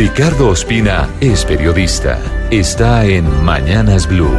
Ricardo Ospina es periodista. Está en Mañanas Blue.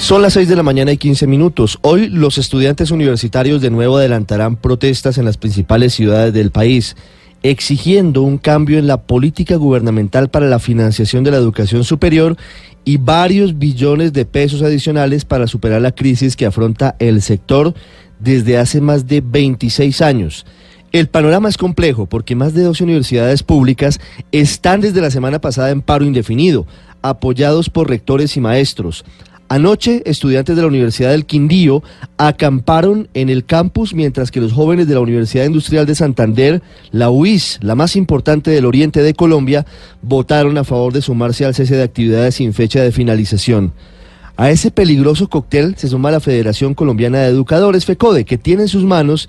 Son las 6 de la mañana y 15 minutos. Hoy los estudiantes universitarios de nuevo adelantarán protestas en las principales ciudades del país, exigiendo un cambio en la política gubernamental para la financiación de la educación superior y varios billones de pesos adicionales para superar la crisis que afronta el sector desde hace más de 26 años. El panorama es complejo porque más de 12 universidades públicas están desde la semana pasada en paro indefinido, apoyados por rectores y maestros. Anoche, estudiantes de la Universidad del Quindío acamparon en el campus mientras que los jóvenes de la Universidad Industrial de Santander, la UIS, la más importante del oriente de Colombia, votaron a favor de sumarse al cese de actividades sin fecha de finalización. A ese peligroso cóctel se suma la Federación Colombiana de Educadores, FECODE, que tiene en sus manos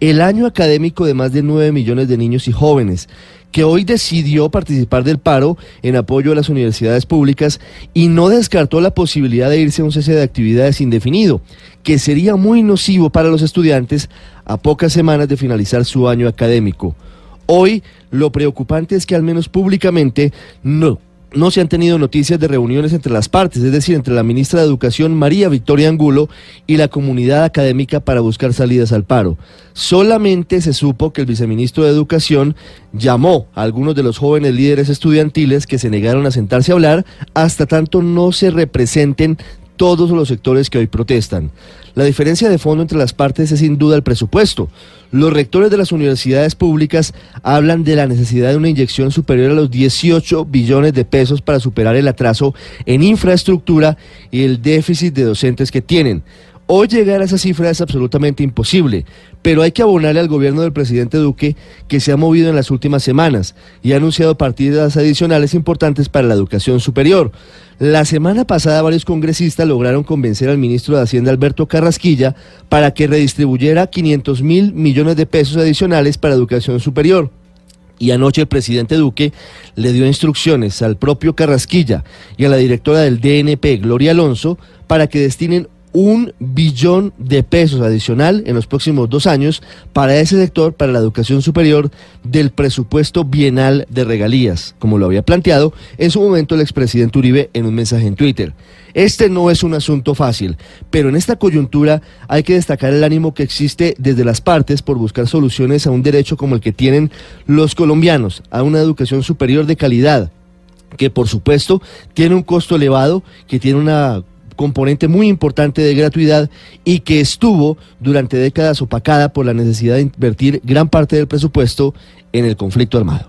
el año académico de más de 9 millones de niños y jóvenes, que hoy decidió participar del paro en apoyo a las universidades públicas y no descartó la posibilidad de irse a un cese de actividades indefinido, que sería muy nocivo para los estudiantes a pocas semanas de finalizar su año académico. Hoy lo preocupante es que al menos públicamente no, no se han tenido noticias de reuniones entre las partes, es decir, entre la ministra de Educación María Victoria Angulo y la comunidad académica para buscar salidas al paro. Solamente se supo que el viceministro de Educación llamó a algunos de los jóvenes líderes estudiantiles que se negaron a sentarse a hablar hasta tanto no se representen todos los sectores que hoy protestan. La diferencia de fondo entre las partes es sin duda el presupuesto. Los rectores de las universidades públicas hablan de la necesidad de una inyección superior a los 18 billones de pesos para superar el atraso en infraestructura y el déficit de docentes que tienen. Hoy llegar a esa cifra es absolutamente imposible, pero hay que abonarle al gobierno del presidente Duque que se ha movido en las últimas semanas y ha anunciado partidas adicionales importantes para la educación superior. La semana pasada varios congresistas lograron convencer al ministro de Hacienda Alberto Carrasquilla para que redistribuyera 500 mil millones de pesos adicionales para educación superior. Y anoche el presidente Duque le dio instrucciones al propio Carrasquilla y a la directora del DNP, Gloria Alonso, para que destinen un billón de pesos adicional en los próximos dos años para ese sector, para la educación superior, del presupuesto bienal de regalías, como lo había planteado en su momento el expresidente Uribe en un mensaje en Twitter. Este no es un asunto fácil, pero en esta coyuntura hay que destacar el ánimo que existe desde las partes por buscar soluciones a un derecho como el que tienen los colombianos, a una educación superior de calidad, que por supuesto tiene un costo elevado, que tiene una componente muy importante de gratuidad y que estuvo durante décadas opacada por la necesidad de invertir gran parte del presupuesto en el conflicto armado.